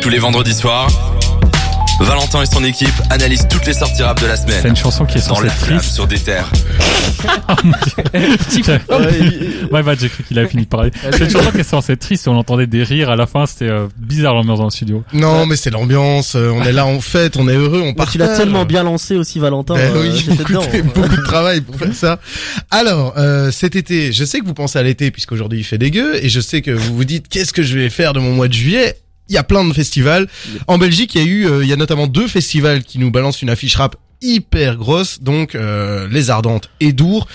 Tous les vendredis soirs, Valentin et son équipe analysent toutes les sorties rap de la semaine. C'est une chanson qui est Dans censée la être flamme triste. sur des terres. Ouais, bah, j'ai cru qu'il avait fini de parler. C'est une chanson qui est censée être triste. On entendait des rires à la fin. C'était euh, bizarre l'ambiance dans le studio. Non, mais c'est l'ambiance. euh, On est là, on fête, on est heureux, on partage. tu l'as tellement bien lancé aussi, Valentin. Ben euh, oui, j'étais beaucoup, dedans. de, beaucoup de travail pour faire ça. Alors, euh, cet été, je sais que vous pensez à l'été puisqu'aujourd'hui il fait dégueu et je sais que vous vous dites qu'est-ce que je vais faire de mon mois de juillet. Il y a plein de festivals. En Belgique, il y a eu, euh, il y a notamment deux festivals qui nous balancent une affiche rap hyper grosse, donc euh, les Ardentes et Dour.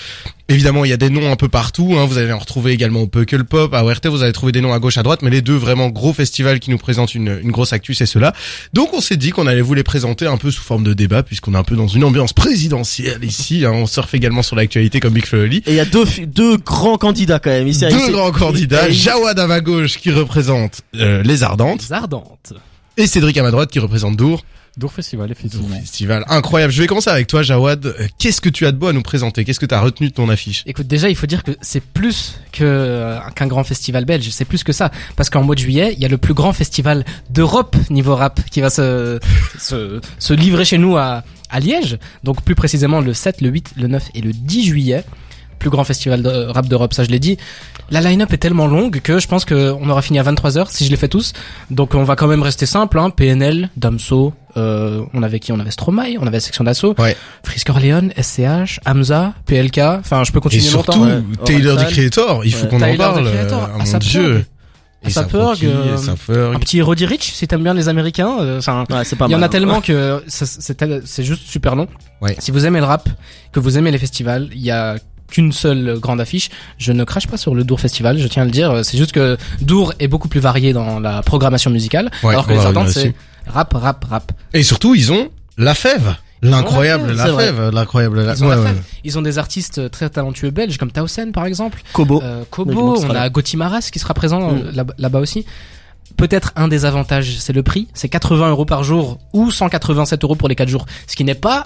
Évidemment, il y a des noms un peu partout. Hein. Vous allez en retrouver également au Puckle Pop, à ORT. Vous allez trouver des noms à gauche, à droite, mais les deux vraiment gros festivals qui nous présentent une, une grosse actu, c'est ceux-là. Donc, on s'est dit qu'on allait vous les présenter un peu sous forme de débat, puisqu'on est un peu dans une ambiance présidentielle ici. Hein. On surfe également sur l'actualité comme Big Flo et il y a deux, deux grands candidats quand même. Ici, Deux ici- grands candidats, Jawad à ma gauche qui représente euh, les Ardentes Ardente. et Cédric à ma droite qui représente Dour. Dour Festival, effectivement. Festival incroyable. Je vais commencer avec toi, Jawad. Euh, Qu'est-ce que tu as de beau à nous présenter? Qu'est-ce que tu as retenu de ton affiche? Écoute, déjà, il faut dire que c'est plus que euh, qu'un grand festival belge. C'est plus que ça, parce qu'en mois de juillet, il y a le plus grand festival d'Europe niveau rap qui va se se, se livrer chez nous à à Liège. Donc plus précisément le 7, le 8, le 9 et le 10 juillet. Plus grand festival de rap d'Europe, ça je l'ai dit. La line-up est tellement longue que je pense qu'on aura fini à 23h si je les fais tous. Donc on va quand même rester simple. Hein. PNL, Damso, euh, on avait qui? On avait Stromae, on avait Section d'Assaut, Ouais. Frisk Orleans, SCH, Hamza, PLK. Enfin, je peux Et continuer surtout, longtemps. ouais. Taylor the. Creator, il faut Ouais. qu'on en parle. Creator, euh, ah, mon ASAP dieu. Et euh, et. Un petit Roddy Rich, si t'aimes bien les Américains. euh, Enfin, Ouais, c'est pas il y en a tellement que c'est juste super long. Ouais. Si vous aimez le rap, que vous aimez les festivals, il y a qu'une seule grande affiche. Je ne crache pas sur le Dour Festival, je tiens à le dire. C'est juste que Dour est beaucoup plus varié dans la programmation musicale, Ouais, alors que les Ardentes c'est rap, rap, rap. Et surtout, ils ont la fève. L'incroyable la fève. L'incroyable la Ils ont la ouais, ouais. fève. Ils ont des artistes très talentueux belges comme Tausen par exemple. Kobo. Euh, Kobo, on a. Gauthier Maras qui sera présent Mm. là- là-bas aussi. Peut-être un des avantages, c'est le prix. C'est 80 euros par jour ou 187 euros pour les 4 jours. Ce qui n'est pas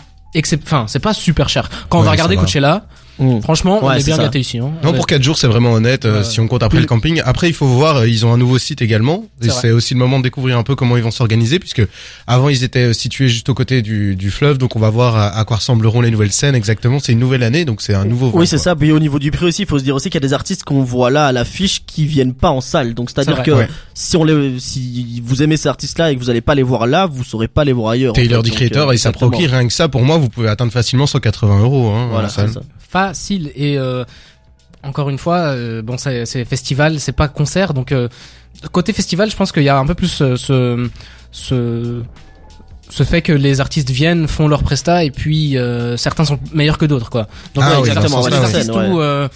enfin, c'est pas super cher. Quand on Ouais, va regarder. Coachella, Mm. franchement, on est c'est bien gâté ici. Hein. Non, Ouais. pour 4 jours, c'est vraiment honnête, euh, si on compte après le camping. Après, il faut voir, euh, ils ont un nouveau site également. Et C'est aussi le moment de découvrir un peu comment ils vont s'organiser, puisque avant, ils étaient euh, situés juste aux côtés du, du fleuve. Donc, on va voir à, à quoi ressembleront les nouvelles scènes exactement. C'est une nouvelle année, donc c'est un nouveau. Oui, c'est ça. Puis au niveau du prix aussi, il faut se dire aussi qu'il y a des artistes qu'on voit là à l'affiche qui viennent pas en salle. Donc c'est-à-dire C'est que. Ouais. si on les, si vous aimez ces artistes-là et que vous allez pas les voir là, vous saurez pas les voir ailleurs. en Taylor fait. Creator euh, et sa rien que ça, pour moi, vous pouvez atteindre facilement 180 euros. Hein, Voilà, en salle. Facile et euh, encore une fois, euh, bon, c'est festival, c'est pas concert, donc euh, côté festival, je pense qu'il y a un peu plus ce ce ce fait que les artistes viennent, font leur presta et puis euh, certains sont meilleurs que d'autres quoi. Donc Ah ouais, oui, exactement, artistes ouais. où euh,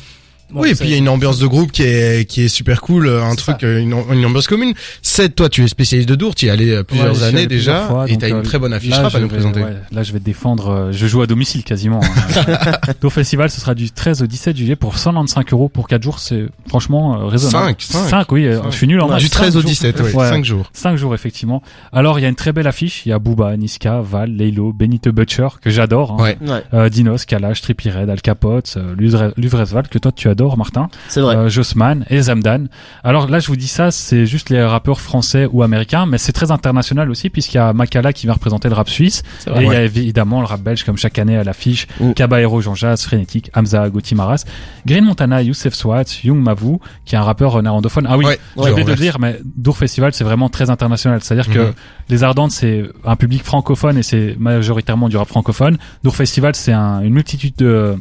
bon, oui, et puis il y a une ambiance de groupe qui est qui est super cool, euh, un C'est truc, euh, une, une ambiance commune. C'est toi, tu es spécialiste de Dour, tu y es allé euh, Ouais, plusieurs années allé plusieurs déjà, fois, et t'as une euh, très bonne affiche là, rap à nous vais- présenter. ouais, là, je vais défendre. euh, je joue à domicile quasiment. hein. Dour Festival, ce sera du 13 au 17 juillet pour 195 euros pour 4 jours. C'est franchement euh, raisonnable. 5, 5. 5, oui. Je suis nul en maths. Du Cinq 13 au jours. 17, ouais, Ouais. 5 jours. 5 jours effectivement. Alors il y a une très belle affiche. Il y a Booba, Niska, Val, Leilo, Benito Butcher que j'adore. hein. Ouais. Ouais, Euh, Dinos, Kalash, Trippie Red, Al Capote, euh, Luvre- Luvresval que toi tu adores Martin, c'est vrai. euh, Jossman et Zamdan. Alors là je vous dis ça, c'est juste les rappeurs français ou américains, mais c'est très international aussi puisqu'il y a Makala qui vient représenter le rap suisse et il y a évidemment le rap belge comme chaque année à l'affiche, Mm. Caballero, Jean Jazz, Frénétique, Hamza, Gauthier Maras, Green Montana, Youssef Swat, Young Mavu qui est un rappeur néerlandophone. Ah oui, Ouais, j'ai oublié de le dire, mais Dour Festival, c'est vraiment très international. C'est-à-dire que Mhm. les Ardentes, c'est un public francophone et c'est majoritairement du rap francophone. Dour Festival, c'est un- une multitude de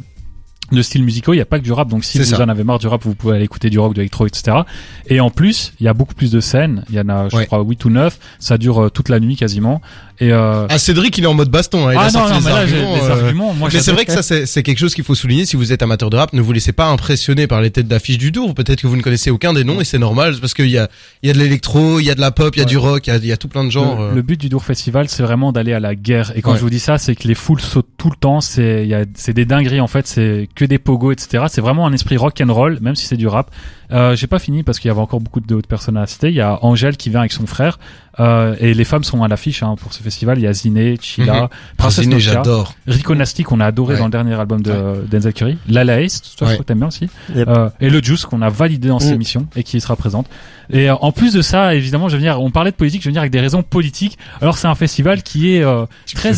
de styles musicaux, il n'y a pas que du rap, donc si vous ça. en avez marre du rap, vous pouvez aller écouter du rock, de l'électro, etc. Et en plus, il y a beaucoup plus de scènes, il y en a, je Ouais. crois, 8 ou 9, ça dure euh, toute la nuit quasiment. Et euh... Ah, Cédric, il est en mode baston, hein, il a ah non, non, mais là, arguments, des euh, arguments. Moi, Mais c'est vrai que ça, c'est quelque chose qu'il faut souligner. Si vous êtes amateur de rap, ne vous laissez pas impressionner par les têtes d'affiche du Dour. Peut-être que vous ne connaissez aucun des noms et c'est normal parce qu'il y a, il y a de l'électro, il y a de la pop, il y a Ouais. du rock, il y a, il y a tout plein de genres. Le, euh. le but du Dour Festival, c'est vraiment d'aller à la guerre. Et quand Ouais. je vous dis ça, c'est que les foules sautent tout le temps. C'est il y a c'est des dingueries en fait. C'est que des pogos, etc. C'est vraiment un esprit rock and roll, même si c'est du rap. Euh, J'ai pas fini parce qu'il y avait encore beaucoup d'autres personnes à citer. Il y a Angèle qui vient avec son frère euh, et les femmes sont à l'affiche hein, pour ce festival. Il y a Ziné, Chila, Mhm. Princesse Ziné, Nokia, j'adore. Rico Nasty qu'on a adoré Ouais. dans le dernier album de Denzel Curry, Lala Ace, toi Ouais. je crois que t'aimes bien aussi, Yep. euh, et le Juice qu'on a validé dans cette Mm. émission et qui sera présente. Et euh, en plus de ça, évidemment, je veux venir, on parlait de politique, je veux venir avec des raisons politiques. Alors c'est un festival qui est euh, très pas.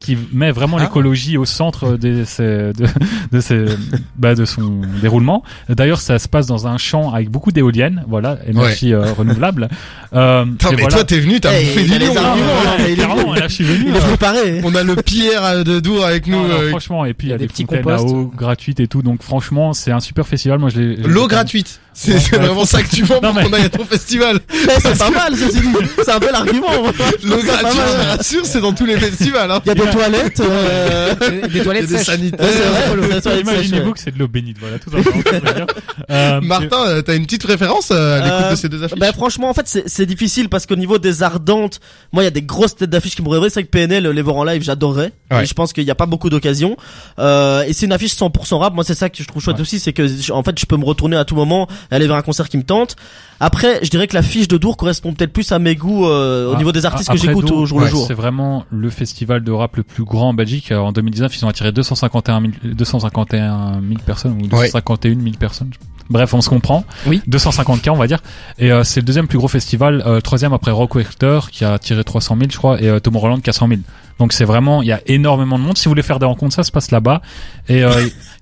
Qui met vraiment Ah. l'écologie au centre de, ses, de, de, ses, bah, de son déroulement. D'ailleurs, ça se passe dans un champ avec beaucoup d'éoliennes, voilà, énergie euh, renouvelable. Euh, Putain, et mais voilà. toi, t'es venu, t'as Hey, bouffé il du a les lion. hein. clairement, là, je suis venu. Il est euh, préparé. On a le Pierre euh, de Dour avec nous. non, non, franchement, et puis il y a, des des, petits fontaines à composts. eau gratuites et tout, donc franchement, c'est un super festival. Moi, je l'ai. L'eau fait. gratuite. C'est Ouais, c'est ouais. vraiment ça que tu vends Non, pour mais- qu'on aille à ton festival. C'est pas mal, ceci dit. C'est un bel argument. L'eau gratuite, je rassure, c'est dans tous les festivals. Hein. Il y a des toilettes. euh, Des- Des toilettes des sèches. sanitaires. Imaginez-vous que c'est de l'eau bénite, voilà, tout simplement. Euh, Martin, euh, t'as une petite référence euh, à l'écoute Euh, de ces deux affiches Bah franchement en fait c'est c'est difficile parce qu'au niveau des ardentes moi il y a des grosses têtes d'affiches qui me rêveraient c'est vrai que PNL les voir en live j'adorerais Ouais. et je pense qu'il n'y a pas beaucoup d'occasions euh, et c'est une affiche 100% rap moi c'est ça que je trouve chouette Ouais. aussi c'est que je- en fait je peux me retourner à tout moment et aller vers un concert qui me tente après je dirais que la fiche de Dour correspond peut-être plus à mes goûts euh, au Ah, niveau des artistes que j'écoute au jour ouais, le jour C'est vraiment le festival de rap le plus grand en Belgique. Euh, En 2019, ils ont attiré 251 000, 251 000 personnes ou Ouais. 251 000 personnes. Bref, on se comprend. Oui. 250 k on va dire. Et euh, c'est le deuxième plus gros festival, euh, troisième après Rock qui a attiré 300 000, je crois, et euh, Tomorrowland 400 000. Donc c'est vraiment, il y a énormément de monde. Si vous voulez faire des rencontres, ça se passe là-bas. Et euh,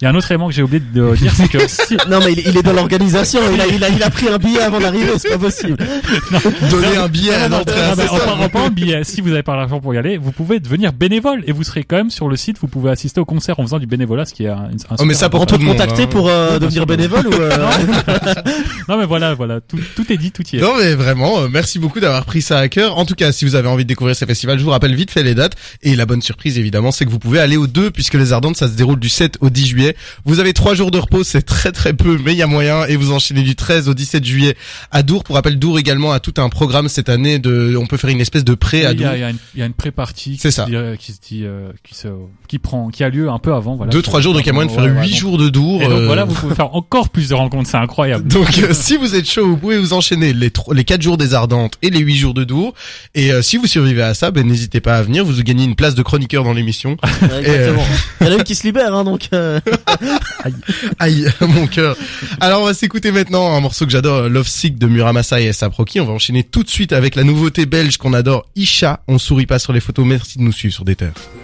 il y a un autre élément que j'ai oublié de dire, c'est que si, non mais il, il est dans l'organisation il a, il a il a pris un billet avant d'arriver c'est pas possible Donner un billet à l'entrée. En, parlant de billets, si vous avez pas l'argent pour y aller, vous pouvez devenir bénévole et vous serez quand même sur le site. Vous pouvez assister au concert en faisant du bénévolat, ce qui est un, un Oh, mais ça pour on tout peut te contacter hein. pour euh, Ouais, devenir bénévole ou euh... Non mais voilà, voilà, tout, tout est dit, tout y est. Non mais vraiment, euh, merci beaucoup d'avoir pris ça à cœur. En tout cas, si vous avez envie de découvrir ces festivals, je vous rappelle vite fait les dates. Et la bonne surprise évidemment, c'est que vous pouvez aller aux deux puisque les Ardentes, ça se déroule du 7 au 10 juillet. Vous avez trois jours de repos, c'est très très peu, mais il y a moyen. Et vous enchaînez du 13 au 17 juillet à Dour. Pour rappel, Dour également a tout un programme cette année de, on peut faire une espèce de pré à Dour. il y a il y a une pré-partie qui, se ça. dit, euh, qui se dit, euh, qui se, qui prend, qui a lieu un peu avant, voilà. Deux trois jours, donc il y a moyen de faire ouais, huit jours de Dour. Et donc euh, voilà, vous pouvez faire encore plus de rencontres, c'est incroyable. Donc euh, si vous êtes chaud, vous pouvez vous enchaîner les les quatre jours des Ardentes et les huit jours de Dour. Et euh, si vous survivez à ça, ben n'hésitez pas à venir. Vous gagnez une place de chroniqueur dans l'émission. Ouais, Exactement. Il y en a une qui se libère, hein, donc. euh, Aïe, mon cœur. Alors on va s'écouter maintenant un morceau que j'adore, Love Sick de Muramasa et S.A. Proki. On va enchaîner tout de suite avec la nouveauté belge qu'on adore, Isha. On sourit pas sur les photos. Merci de nous suivre sur des terres.